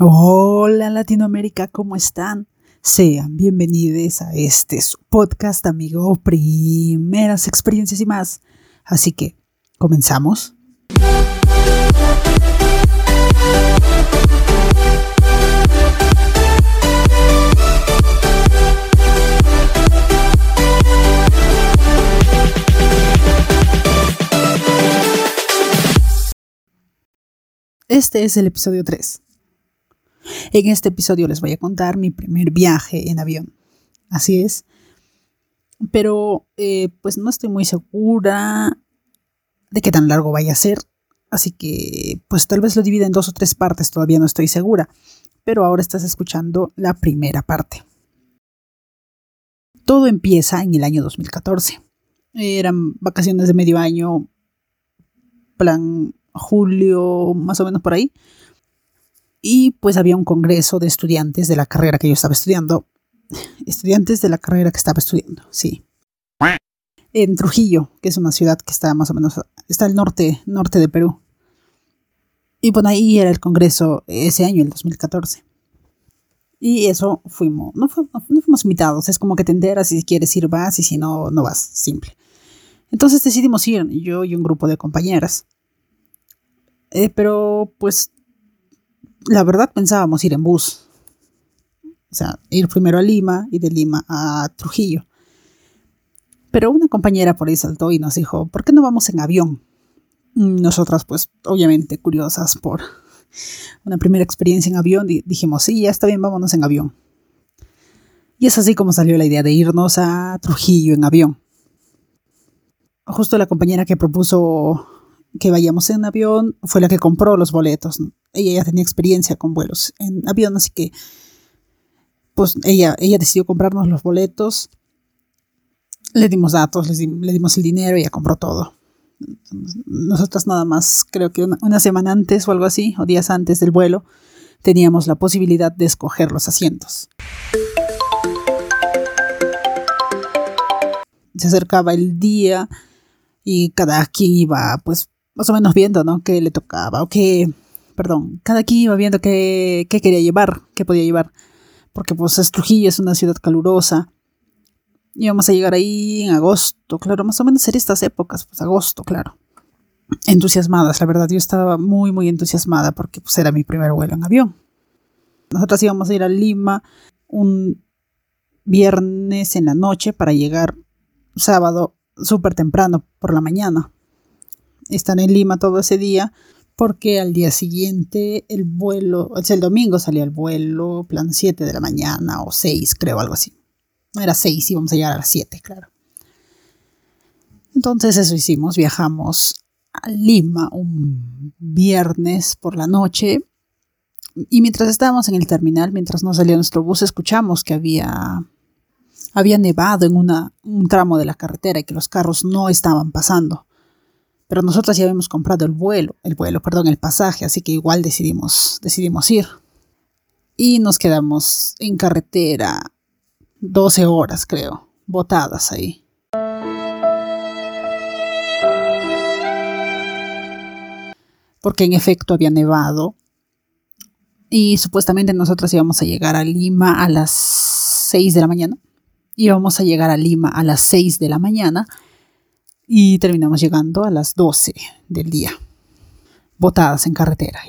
Hola Latinoamérica, ¿cómo están? Sean bienvenidos a este podcast, amigo, primeras experiencias y más. Así que, ¿comenzamos? Este es el episodio 3. En este episodio les voy a contar mi primer viaje en avión. Así es. Pero eh, pues no estoy muy segura de qué tan largo vaya a ser. Así que pues tal vez lo divida en dos o tres partes, todavía no estoy segura. Pero ahora estás escuchando la primera parte. Todo empieza en el año 2014. Eran vacaciones de medio año, plan julio, más o menos por ahí y pues había un congreso de estudiantes de la carrera que yo estaba estudiando. Estudiantes de la carrera que estaba estudiando, sí. En Trujillo, que es una ciudad que está más o menos, está al norte, norte de Perú. Y bueno, ahí era el congreso ese año, el 2014. Y eso fuimos, no, fuimos invitados, es como que te enteras si quieres ir vas y si no, no vas, simple. Entonces decidimos ir, yo y un grupo de compañeras. Eh, pero pues la verdad pensábamos ir en bus. O sea, ir primero a Lima y de Lima a Trujillo. Pero una compañera por ahí saltó y nos dijo, ¿por qué no vamos en avión? Nosotras, pues, obviamente curiosas por una primera experiencia en avión, dijimos, sí, ya está bien, vámonos en avión. Y es así como salió la idea de irnos a Trujillo en avión. Justo la compañera que propuso que vayamos en avión fue la que compró los boletos. Ella ya tenía experiencia con vuelos en avión, así que pues ella, ella decidió comprarnos los boletos. Le dimos datos, le, dimos el dinero y ella compró todo. Nosotras nada más, creo que una, semana antes o algo así, o días antes del vuelo, teníamos la posibilidad de escoger los asientos. Se acercaba el día y cada quien iba pues más o menos viendo, ¿no? Qué le tocaba o qué, perdón, cada quien iba viendo qué, qué quería llevar, qué podía llevar. Porque pues es Trujillo, es una ciudad calurosa. Íbamos a llegar ahí en agosto, claro, más o menos en estas épocas, pues agosto, claro. Entusiasmadas, la verdad, yo estaba muy, muy entusiasmada porque pues era mi primer vuelo en avión. Nosotras íbamos a ir a Lima un viernes en la noche para llegar sábado súper temprano por la mañana estar en Lima todo ese día porque al día siguiente el vuelo, o sea, el domingo salía el vuelo, plan 7 de la mañana o 6, creo, algo así. Era 6, íbamos a llegar a las 7, claro. Entonces eso hicimos, viajamos a Lima un viernes por la noche y mientras estábamos en el terminal, mientras no salía nuestro bus, escuchamos que había, había nevado en una, un tramo de la carretera y que los carros no estaban pasando. Pero nosotros ya habíamos comprado el vuelo, el vuelo, perdón, el pasaje, así que igual decidimos, decidimos ir. Y nos quedamos en carretera 12 horas, creo, botadas ahí. Porque en efecto había nevado. Y supuestamente nosotros íbamos a llegar a Lima a las 6 de la mañana. Íbamos a llegar a Lima a las 6 de la mañana y terminamos llegando a las 12 del día, botadas en carretera.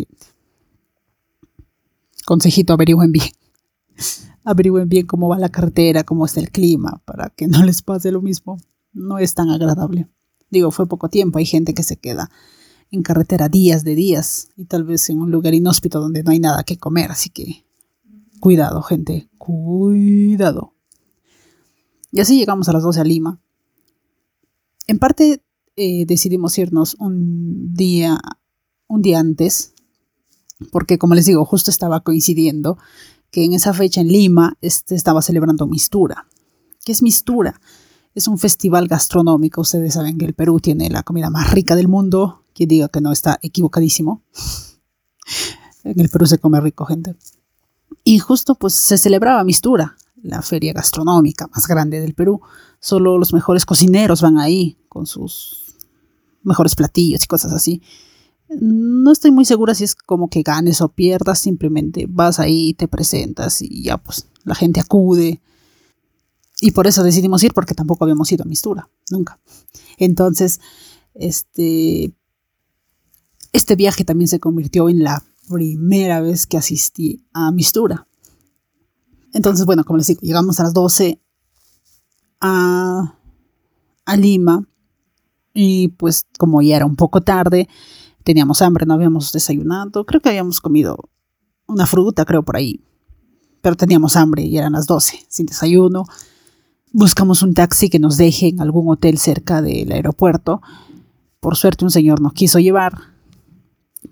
Consejito, averigüen bien. Averigüen bien cómo va la carretera, cómo está el clima, para que no les pase lo mismo. No es tan agradable. Digo, fue poco tiempo. Hay gente que se queda en carretera días de días y tal vez en un lugar inhóspito donde no hay nada que comer. Así que cuidado, gente. Cuidado. Y así llegamos a las 12 a Lima en parte eh, decidimos irnos un día, un día antes, porque como les digo, justo estaba coincidiendo que en esa fecha en Lima este, estaba celebrando Mistura. ¿Qué es Mistura? Es un festival gastronómico. Ustedes saben que el Perú tiene la comida más rica del mundo. Quien diga que no está equivocadísimo. En el Perú se come rico, gente. Y justo pues se celebraba Mistura, la feria gastronómica más grande del Perú. Solo los mejores cocineros van ahí con sus mejores platillos y cosas así. No estoy muy segura si es como que ganes o pierdas, simplemente vas ahí, te presentas y ya pues la gente acude. Y por eso decidimos ir porque tampoco habíamos ido a Mistura, nunca. Entonces, este, este viaje también se convirtió en la primera vez que asistí a Mistura. Entonces, bueno, como les digo, llegamos a las 12 a, Lima y pues como ya era un poco tarde, teníamos hambre, no habíamos desayunado, creo que habíamos comido una fruta, creo por ahí, pero teníamos hambre y eran las 12, sin desayuno. Buscamos un taxi que nos deje en algún hotel cerca del aeropuerto. Por suerte un señor nos quiso llevar,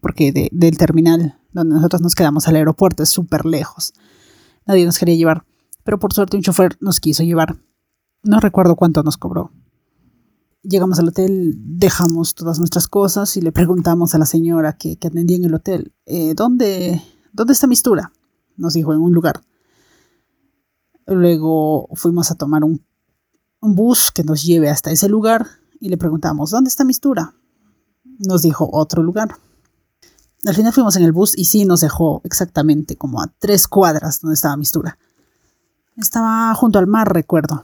porque del terminal donde nosotros nos quedamos al aeropuerto es súper lejos nadie nos quería llevar, pero por suerte un chofer nos quiso llevar. No recuerdo cuánto nos cobró. Llegamos al hotel, dejamos todas nuestras cosas y le preguntamos a la señora que, atendía en el hotel, eh, ¿dónde, ¿dónde está Mistura? Nos dijo en un lugar. Luego fuimos a tomar un, un bus que nos lleve hasta ese lugar y le preguntamos, ¿dónde está Mistura? Nos dijo otro lugar. Al final fuimos en el bus y sí nos dejó exactamente como a tres cuadras donde estaba Mistura. Estaba junto al mar, recuerdo.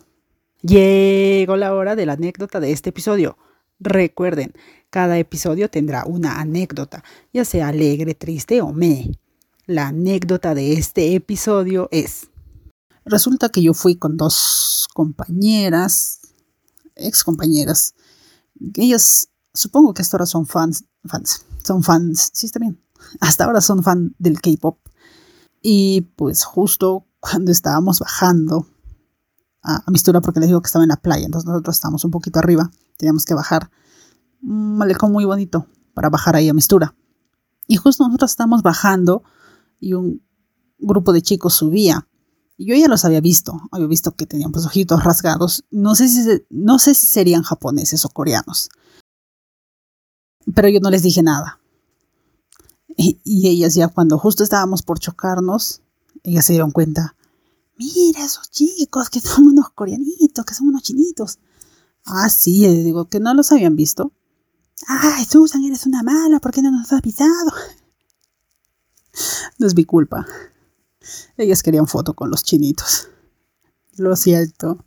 Llegó la hora de la anécdota de este episodio. Recuerden, cada episodio tendrá una anécdota, ya sea alegre, triste o me. La anécdota de este episodio es... Resulta que yo fui con dos compañeras, ex compañeras. Ellas, supongo que hasta ahora son fans, fans son fans, sí está bien, hasta ahora son fan del K-Pop. Y pues justo cuando estábamos bajando a, Mistura, porque les digo que estaba en la playa, entonces nosotros estábamos un poquito arriba, teníamos que bajar. Un malecón muy bonito para bajar ahí a Mistura. Y justo nosotros estábamos bajando y un grupo de chicos subía. Y yo ya los había visto, había visto que tenían pues ojitos rasgados. No sé si, no sé si serían japoneses o coreanos pero yo no les dije nada. Y, ellas ya cuando justo estábamos por chocarnos, ellas se dieron cuenta, mira esos chicos que son unos coreanitos, que son unos chinitos. Ah, sí, les digo que no los habían visto. Ay, Susan, eres una mala, ¿por qué no nos has avisado? No es mi culpa. Ellas querían foto con los chinitos. Lo siento.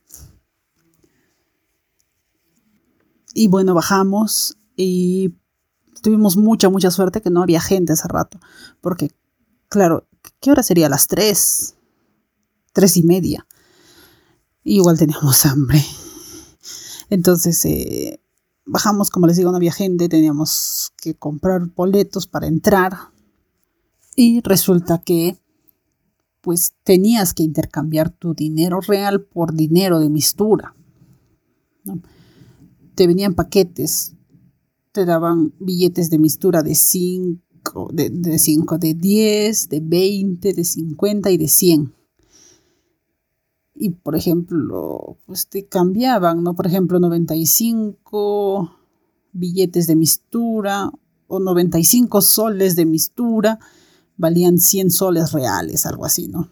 Y bueno, bajamos y tuvimos mucha, mucha suerte que no había gente hace rato. Porque, claro, ¿qué hora sería? Las tres, tres y media. igual teníamos hambre. Entonces, eh, bajamos, como les digo, no había gente, teníamos que comprar boletos para entrar. Y resulta que, pues, tenías que intercambiar tu dinero real por dinero de mistura. Te venían paquetes te daban billetes de mistura de 5, de, de 5, de 10, de 20, de 50 y de 100. Y por ejemplo, pues te cambiaban, ¿no? Por ejemplo, 95 billetes de mistura o 95 soles de mistura valían 100 soles reales, algo así, ¿no?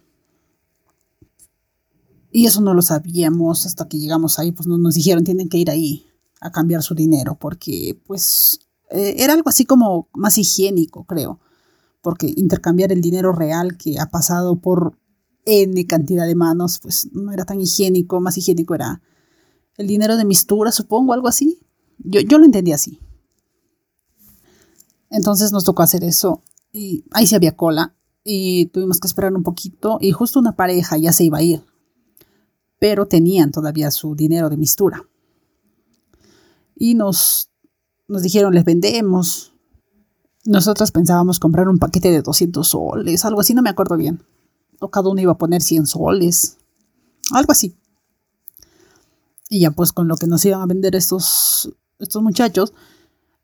Y eso no lo sabíamos hasta que llegamos ahí, pues nos dijeron, tienen que ir ahí a cambiar su dinero, porque pues eh, era algo así como más higiénico, creo, porque intercambiar el dinero real que ha pasado por N cantidad de manos, pues no era tan higiénico, más higiénico era el dinero de mistura, supongo, algo así. Yo, yo lo entendí así. Entonces nos tocó hacer eso y ahí sí había cola y tuvimos que esperar un poquito y justo una pareja ya se iba a ir, pero tenían todavía su dinero de mistura y nos, nos dijeron, les vendemos. Nosotros pensábamos comprar un paquete de 200 soles, algo así, no me acuerdo bien. O cada uno iba a poner 100 soles, algo así. Y ya pues con lo que nos iban a vender estos, estos muchachos,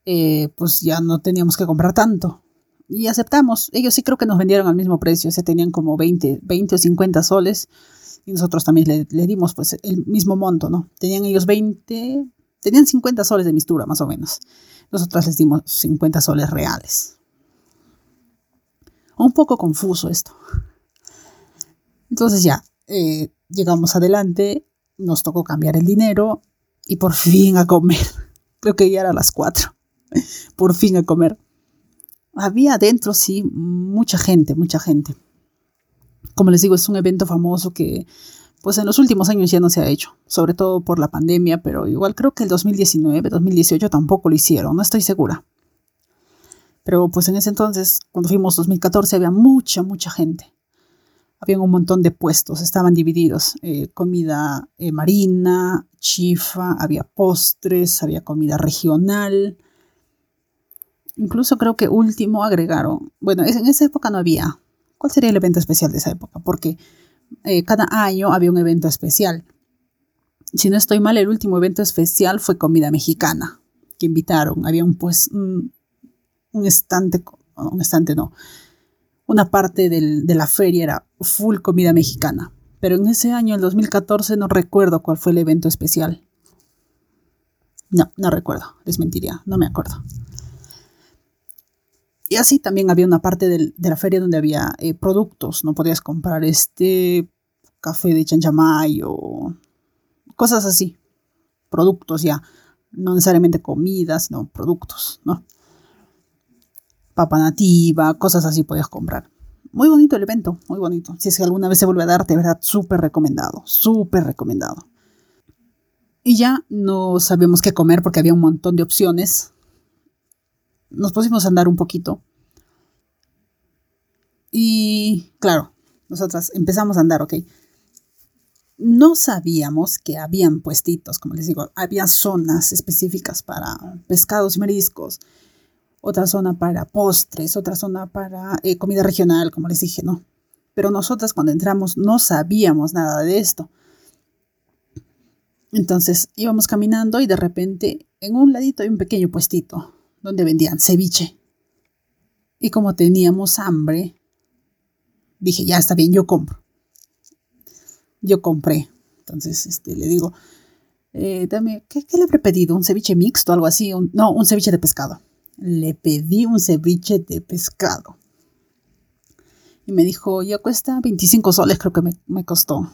eh, pues ya no teníamos que comprar tanto. Y aceptamos. Ellos sí creo que nos vendieron al mismo precio. Se tenían como 20, 20 o 50 soles. Y nosotros también le, le dimos pues el mismo monto, ¿no? Tenían ellos 20, Tenían 50 soles de mistura, más o menos. Nosotras les dimos 50 soles reales. Un poco confuso esto. Entonces ya, eh, llegamos adelante, nos tocó cambiar el dinero y por fin a comer. Creo que ya era las 4. Por fin a comer. había adentro, sí, mucha gente, mucha gente. Como les digo, es un evento famoso que pues en los últimos años ya no se ha hecho, sobre todo por la pandemia, pero igual creo que el 2019, 2018 tampoco lo hicieron, no estoy segura. Pero pues en ese entonces, cuando fuimos 2014, había mucha, mucha gente. Había un montón de puestos, estaban divididos. Eh, comida eh, marina, chifa, había postres, había comida regional. Incluso creo que último agregaron, bueno, en esa época no había. ¿Cuál sería el evento especial de esa época? Porque eh, cada año había un evento especial. Si no estoy mal, el último evento especial fue comida mexicana, que invitaron. Había un, pues, un, estante, un estante no, una parte de la feria era full comida mexicana. Pero en ese año, el 2014, no recuerdo cuál fue el evento especial. No, no recuerdo, les mentiría, no me acuerdo. Y así también había una parte de la feria donde había eh, productos, no podías comprar este café de chanchamay o cosas así, productos ya, no necesariamente comida, sino productos, ¿no? Papa nativa, cosas así podías comprar. Muy bonito el evento, muy bonito. Si es que alguna vez se vuelve a dar, de verdad, súper recomendado, súper recomendado. Y ya no sabíamos qué comer porque había un montón de opciones nos pusimos a andar un poquito. Y claro, nosotras empezamos a andar, ok. No sabíamos que habían puestitos, como les digo, había zonas específicas para pescados y mariscos, otra zona para postres, otra zona para eh, comida regional, como les dije, ¿no? Pero nosotras cuando entramos no sabíamos nada de esto. Entonces íbamos caminando y de repente en un ladito hay un pequeño puestito donde vendían ceviche. Y como teníamos hambre, dije, ya está bien, yo compro. Yo compré. Entonces, este, le digo, eh, dame, ¿qué, le he pedido? ¿Un ceviche mixto? Algo así. no, un ceviche de pescado. Le pedí un ceviche de pescado. Y me dijo, ya cuesta 25 soles, creo que me, me costó.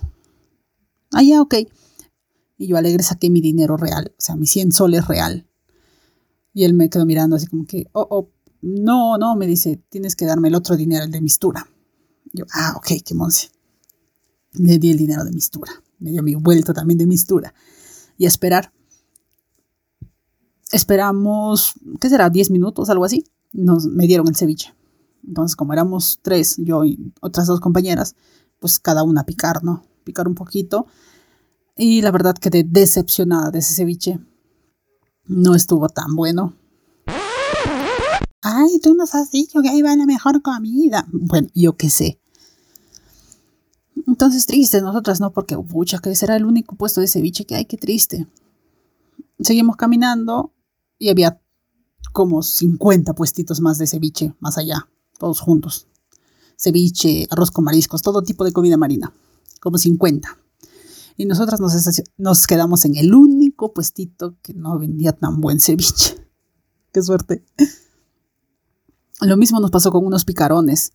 Ah, ya, ok. Y yo alegre saqué mi dinero real, o sea, mis 100 soles real. Y él me quedó mirando así como que, oh, oh, no, no, me dice, tienes que darme el otro dinero, el de mistura. Yo, ah, ok, qué monse. Le di el dinero de mistura. Me dio mi vuelto también de mistura. Y a esperar. Esperamos, ¿qué será? ¿10 minutos, algo así? Nos, me dieron el ceviche. Entonces, como éramos tres, yo y otras dos compañeras, pues cada una picar, ¿no? Picar un poquito. Y la verdad quedé decepcionada de ese ceviche no estuvo tan bueno. Ay, tú nos has dicho que ahí va la mejor comida. Bueno, yo qué sé. Entonces triste, nosotras no, porque pucha, que será el único puesto de ceviche que hay, qué triste. Seguimos caminando y había como 50 puestitos más de ceviche, más allá, todos juntos. Ceviche, arroz con mariscos, todo tipo de comida marina, como 50. Y nosotras nos, quedamos en el único puestito que no vendía tan buen ceviche. Qué suerte. Lo mismo nos pasó con unos picarones.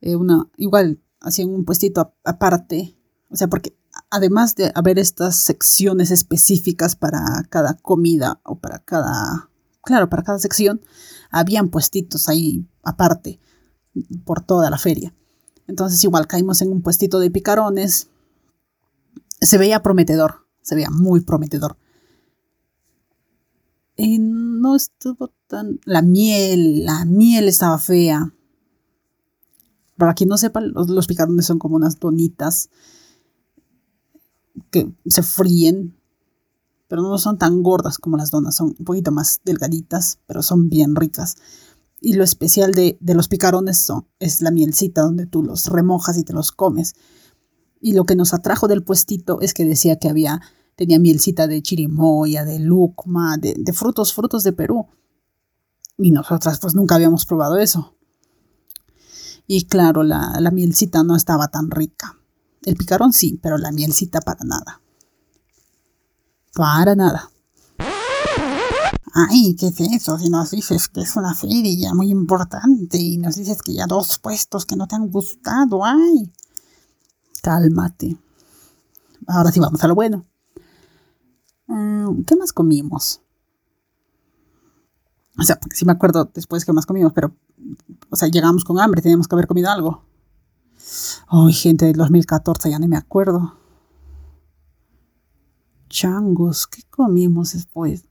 Eh, una, igual, hacían un puestito aparte. O sea, porque además de haber estas secciones específicas para cada comida o para cada, claro, para cada sección, habían puestitos ahí aparte por toda la feria. Entonces igual caímos en un puestito de picarones, se veía prometedor, se veía muy prometedor. Y no estuvo tan... La miel, la miel estaba fea. Para quien no sepa, los, picarones son como unas donitas que se fríen, pero no son tan gordas como las donas, son un poquito más delgaditas, pero son bien ricas. Y lo especial de, de los picarones son, es la mielcita donde tú los remojas y te los comes. Y lo que nos atrajo del puestito es que decía que había, tenía mielcita de chirimoya, de lucma, de, frutos, frutos de Perú. Y nosotras pues nunca habíamos probado eso. Y claro, la, la mielcita no estaba tan rica. El picarón sí, pero la mielcita para nada. Para nada. Ay, ¿qué es eso? Si nos dices que es una feria muy importante y nos dices que ya dos puestos que no te han gustado, ay. Cálmate. Ahora sí vamos a lo bueno. Mm, ¿Qué más comimos? O sea, sí me acuerdo después que más comimos, pero, o sea, llegamos con hambre, teníamos que haber comido algo. Ay, gente del 2014, ya ni me acuerdo. Changos, ¿qué comimos después?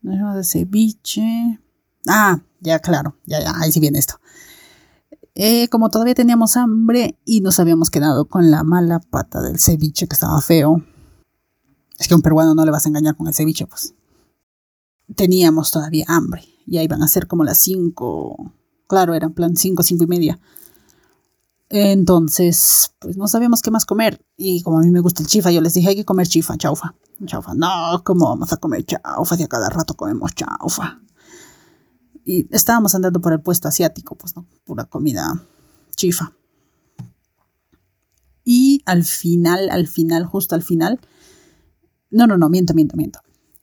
De ceviche. Ah, ya, claro, ya, ya, ahí sí viene esto. Eh, como todavía teníamos hambre y nos habíamos quedado con la mala pata del ceviche que estaba feo. Es que a un peruano no le vas a engañar con el ceviche, pues teníamos todavía hambre. Ya iban a ser como las cinco. Claro, eran plan cinco, cinco y media. Entonces, pues no sabíamos qué más comer. Y como a mí me gusta el chifa, yo les dije, hay que comer chifa, chaufa. Chaufa, no, ¿cómo vamos a comer chaufa? Si a cada rato comemos chaufa. Y estábamos andando por el puesto asiático, pues no, pura comida chifa. Y al final, al final, justo al final, no, no, no, miento, miento, miento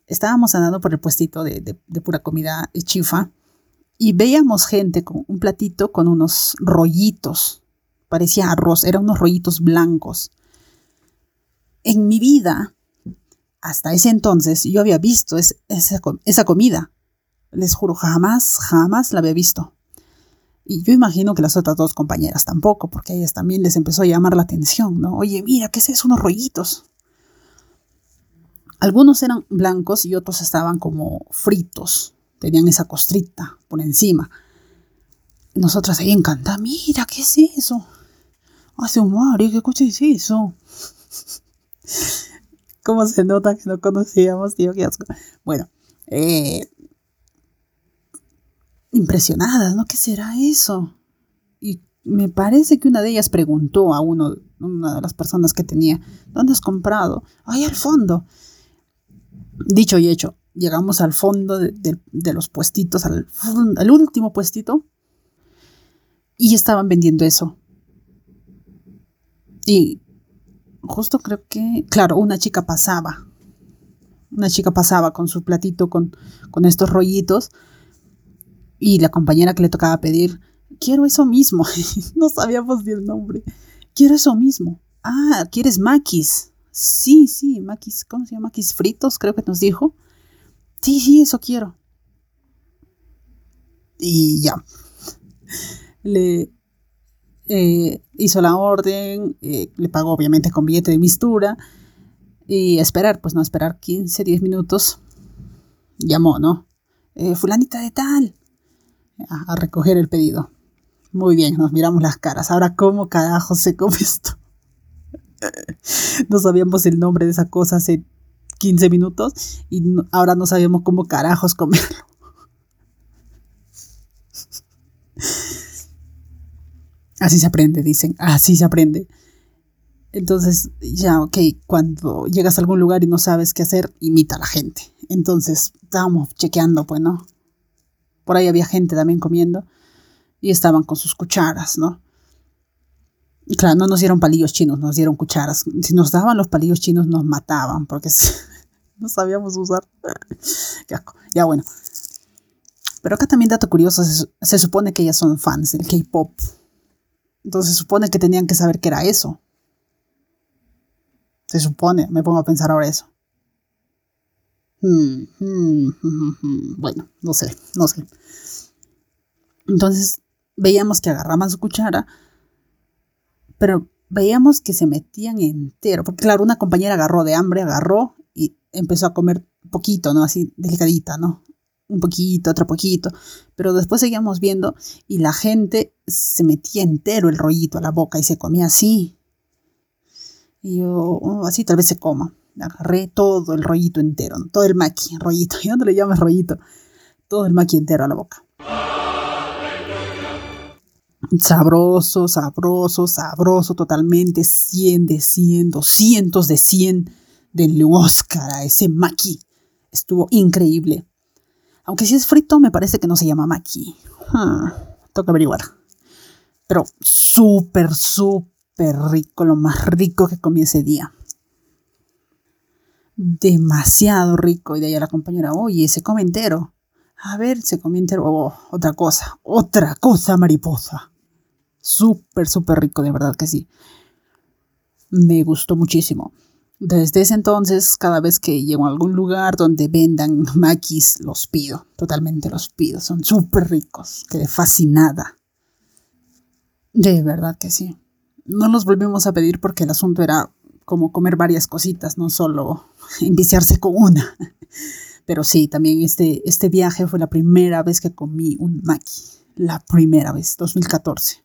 estábamos andando por el puestito de, pura comida chifa y veíamos gente con un platito con unos rollitos. Parecía arroz, eran unos rollitos blancos. En mi vida, hasta ese entonces, yo había visto esa, esa comida. Les juro, jamás, jamás la había visto. Y yo imagino que las otras dos compañeras tampoco, porque a ellas también les empezó a llamar la atención, ¿no? Oye, mira, ¿qué es eso? Unos rollitos. Algunos eran blancos y otros estaban como fritos, tenían esa costrita por encima. Nosotras ahí encantadas, mira, ¿qué es eso? Hace un Mario, ¿qué coche es eso? ¿Cómo se nota que no conocíamos, tío? Asco. Bueno, eh, impresionadas, ¿no? ¿Qué será eso? Y me parece que una de ellas preguntó a uno, una de las personas que tenía, ¿dónde has comprado? Ahí al fondo. Dicho y hecho, llegamos al fondo de, los puestitos, al, último puestito, y estaban vendiendo eso. Y justo creo que, claro, una chica pasaba, una chica pasaba con su platito con estos rollitos, y la compañera que le tocaba pedir, quiero eso mismo, no sabíamos ni el nombre, quiero eso mismo. Ah, ¿quieres maquis? Sí, sí, maquis, ¿cómo se llama? Maquis fritos, creo que nos dijo. Sí, sí, eso quiero. Y ya. Le eh, hizo la orden, eh, le pagó obviamente con billete de mistura. Y esperar, pues no, esperar 15, 10 minutos. Llamó, ¿no? Eh, fulanita de tal. A, recoger el pedido. Muy bien, nos miramos las caras. Ahora, ¿cómo carajo se come esto? no sabíamos el nombre de esa cosa hace 15 minutos y ahora no sabemos cómo carajos comerlo. Así se aprende, dicen, así se aprende. Entonces, ya, ok, cuando llegas a algún lugar y no sabes qué hacer, imita a la gente. Entonces, estábamos chequeando, pues, ¿no? Por ahí había gente también comiendo y estaban con sus cucharas, ¿no? Y claro, no nos dieron palillos chinos, nos dieron cucharas. Si nos daban los palillos chinos, nos mataban porque no sabíamos usar. Ya bueno. Pero acá también dato curioso, se, supone que ellas son fans del K-Pop. Entonces se supone que tenían que saber qué era eso. Se supone, me pongo a pensar ahora eso. Hmm, hmm, hmm, bueno, no sé, no sé. Entonces veíamos que agarraban su cuchara pero veíamos que se metían entero, porque claro, una compañera agarró de hambre, agarró y empezó a comer poquito, ¿no? Así delicadita, ¿no? Un poquito, otro poquito, pero después seguíamos viendo y la gente se metía entero el rollito a la boca y se comía así. Y yo, oh, así tal vez se coma. Agarré todo el rollito entero, todo el maqui, rollito. ¿Y dónde le llamas rollito? Todo el maqui entero a la boca. Sabroso, sabroso, sabroso, totalmente 100 de 100, cientos de 100 del Oscar a ese maqui. Estuvo increíble. Aunque si es frito, me parece que no se llama maqui. Hmm, averiguar. Pero súper, súper rico, lo más rico que comí ese día. Demasiado rico. Y de ahí a la compañera, oye, se come entero. A ver, se comió entero. Oh, otra cosa, otra cosa, mariposa. Súper, súper rico, de verdad que sí. Me gustó muchísimo. Desde ese entonces, cada vez que llego a algún lugar donde vendan maquis, los pido, totalmente los pido. Son súper ricos, quedé fascinada. De verdad que sí. No los volvimos a pedir porque el asunto era como comer varias cositas, no solo enviciarse con una. Pero sí, también este, este viaje fue la primera vez que comí un maqui. La primera vez, 2014.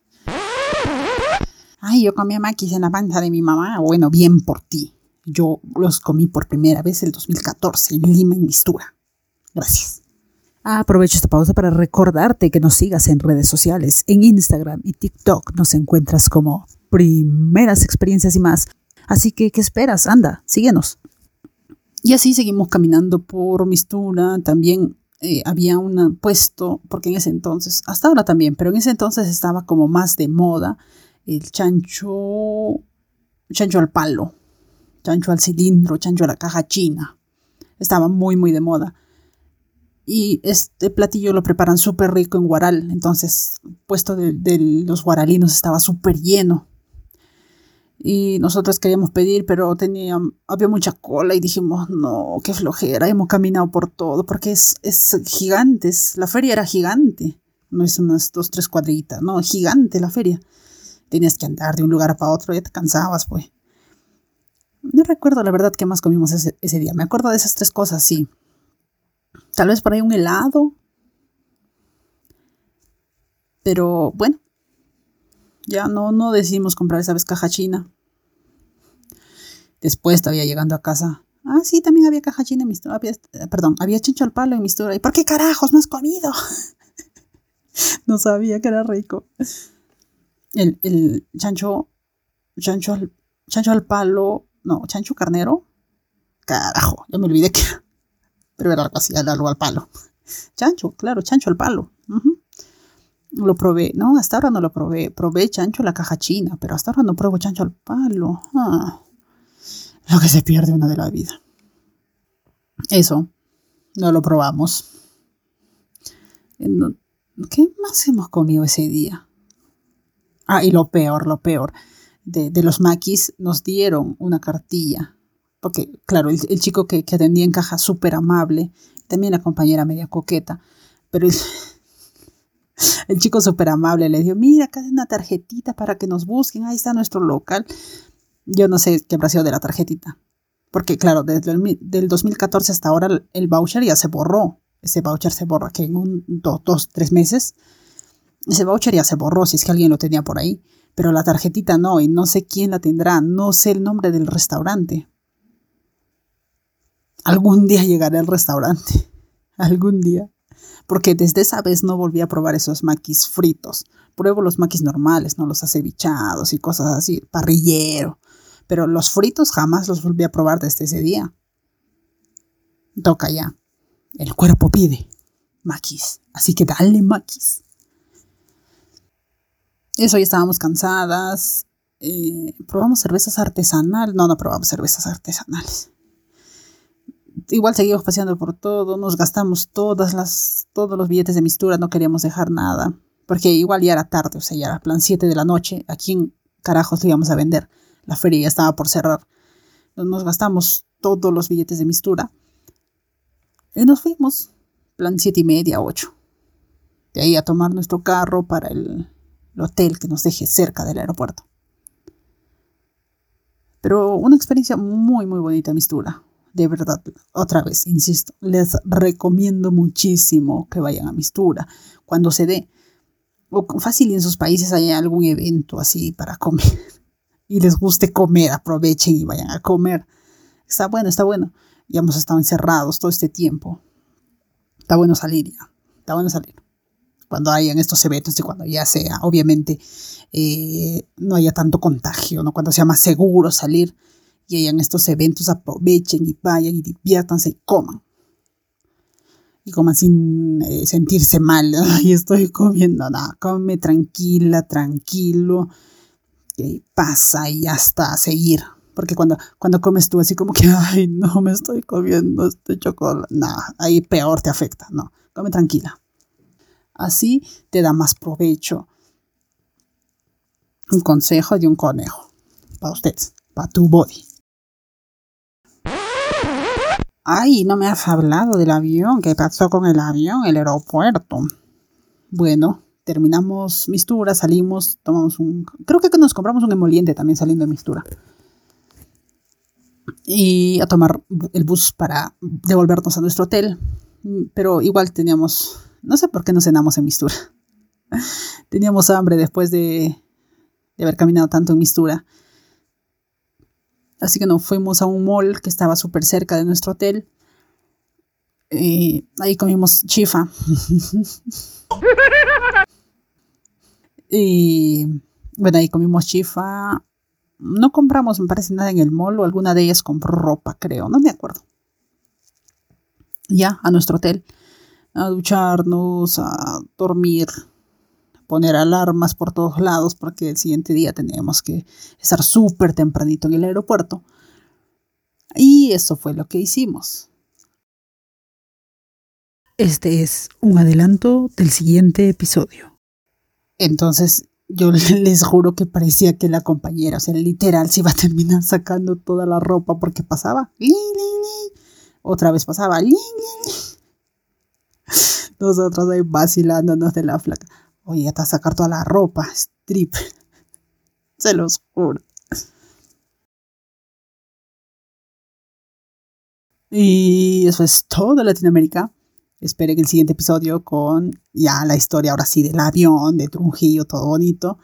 Ay, yo comía maquis en la panza de mi mamá. Bueno, bien por ti. Yo los comí por primera vez el 2014 en Lima, en Mistura. Gracias. Aprovecho esta pausa para recordarte que nos sigas en redes sociales. En Instagram y TikTok nos encuentras como primeras experiencias y más. Así que, ¿qué esperas? Anda, síguenos. Y así seguimos caminando por Mistura. También eh, había un puesto, porque en ese entonces, hasta ahora también, pero en ese entonces estaba como más de moda el chancho, chancho al palo chancho al cilindro, chancho a la caja china. Estaba muy, muy de moda. Y este platillo lo preparan súper rico en guaral. Entonces, puesto de, los guaralinos estaba súper lleno. Y nosotros queríamos pedir, pero tenía, había mucha cola y dijimos, no, qué flojera. Hemos caminado por todo porque es, es gigante. la feria era gigante. No es unas dos, tres cuadritas, no, gigante la feria. Tenías que andar de un lugar para otro, ya te cansabas, pues. No recuerdo la verdad qué más comimos ese, día. Me acuerdo de esas tres cosas, sí. Tal vez por ahí un helado. Pero bueno, ya no, no decidimos comprar esa vez caja china. Después todavía llegando a casa. Ah, sí, también había caja china en mi perdón, había chincho al palo en mi historia. ¿Y por qué carajos no has comido? no sabía que era rico. El, el chancho, chancho, chancho al palo no, chancho carnero. Carajo, ya me olvidé que Pero era algo así, algo al palo. Chancho, claro, chancho al palo. Lo probé, no, hasta ahora no lo probé. Probé chancho la caja china, pero hasta ahora no pruebo chancho al palo. Ah, lo que se pierde una de la vida. Eso, no lo probamos. ¿Qué más hemos comido ese día? Ah, y lo peor, lo peor de, los maquis nos dieron una cartilla. Porque, claro, el, chico que, atendía en caja súper amable, también la compañera media coqueta, pero el chico súper amable le dijo, mira, acá hay una tarjetita para que nos busquen, ahí está nuestro local. Yo no sé qué habrá sido de la tarjetita. Porque, claro, desde el del 2014 hasta ahora el voucher ya se borró. Ese voucher se borra que en un, dos, dos, tres meses. Ese voucher ya se borró si es que alguien lo tenía por ahí pero la tarjetita no, y no sé quién la tendrá, no sé el nombre del restaurante. Algún día llegaré al restaurante, algún día, porque desde esa vez no volví a probar esos maquis fritos. Pruebo los maquis normales, no los acevichados y cosas así, parrillero, pero los fritos jamás los volví a probar desde ese día. Toca ya. El cuerpo pide maquis, así que dale maquis. Eso ya estábamos cansadas. Eh, probamos cervezas artesanales. No, no probamos cervezas artesanales. Igual seguimos paseando por todo, nos gastamos todas las, todos los billetes de mistura, no queríamos dejar nada, porque igual ya era tarde, o sea, ya era plan 7 de la noche, ¿a quién carajos íbamos a vender? La feria ya estaba por cerrar. Nos gastamos todos los billetes de mistura y nos fuimos, plan 7 y media, 8. De ahí a tomar nuestro carro para el, el hotel que nos deje cerca del aeropuerto. Pero una experiencia muy, muy bonita, Mistura. De verdad, otra vez, insisto, les recomiendo muchísimo que vayan a Mistura cuando se dé. O fácil en sus países haya algún evento así para comer y les guste comer, aprovechen y vayan a comer. Está bueno, está bueno. Ya hemos estado encerrados todo este tiempo. Está bueno salir ya. Está bueno salir cuando hayan estos eventos y cuando ya sea, obviamente, eh, no haya tanto contagio, ¿no? cuando sea más seguro salir y hayan estos eventos, aprovechen y vayan y diviértanse y coman. Y coman sin eh, sentirse mal. Ay, estoy comiendo. nada, come tranquila, tranquilo. ¿Qué pasa? Y hasta seguir. Porque cuando, cuando comes tú así como que, ay, no me estoy comiendo este chocolate. Nada, ahí peor te afecta. No, come tranquila. Así te da más provecho. Un consejo de un conejo. Para ustedes, para tu body. Ay, no me has hablado del avión. ¿Qué pasó con el avión, el aeropuerto? Bueno, terminamos Mistura, salimos, tomamos un... Creo que nos compramos un emoliente también saliendo de Mistura. Y a tomar el bus para devolvernos a nuestro hotel. Pero igual teníamos... No sé por qué no cenamos en Mistura. teníamos hambre después de, de haber caminado tanto en Mistura. Así que nos fuimos a un mall que estaba súper cerca de nuestro hotel. Y ahí comimos chifa. y bueno, ahí comimos chifa. No compramos, me parece, nada en el mall o alguna de ellas compró ropa, creo, no me acuerdo. Ya, a nuestro hotel. A ducharnos, a dormir, poner alarmas por todos lados porque el siguiente día teníamos que estar súper tempranito en el aeropuerto. Y eso fue lo que hicimos. Este es un adelanto del siguiente episodio. Entonces yo les juro que parecía que la compañera, o sea, literal, se iba a terminar sacando toda la ropa porque pasaba. Otra vez pasaba. Nosotros ahí vacilándonos de la flaca. Oye, hasta sacar toda la ropa, strip. Se los juro. Y eso es todo de Latinoamérica. Esperen el siguiente episodio con ya la historia ahora sí del avión, de Trujillo, todo bonito.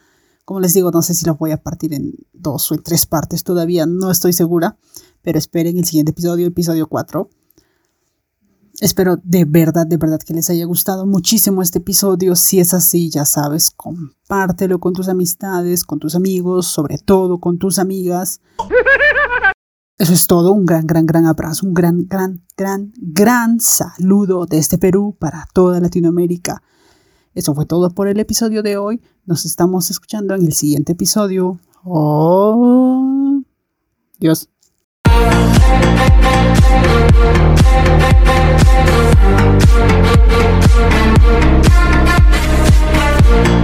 Como les digo, no sé si lo voy a partir en dos o en tres partes todavía, no estoy segura. Pero esperen el siguiente episodio, episodio 4. Espero de verdad, de verdad que les haya gustado muchísimo este episodio. Si es así, ya sabes, compártelo con tus amistades, con tus amigos, sobre todo con tus amigas. Eso es todo. Un gran, gran, gran abrazo. Un gran, gran, gran, gran saludo desde Perú para toda Latinoamérica. Eso fue todo por el episodio de hoy. Nos estamos escuchando en el siguiente episodio. Oh, Dios. Thank you.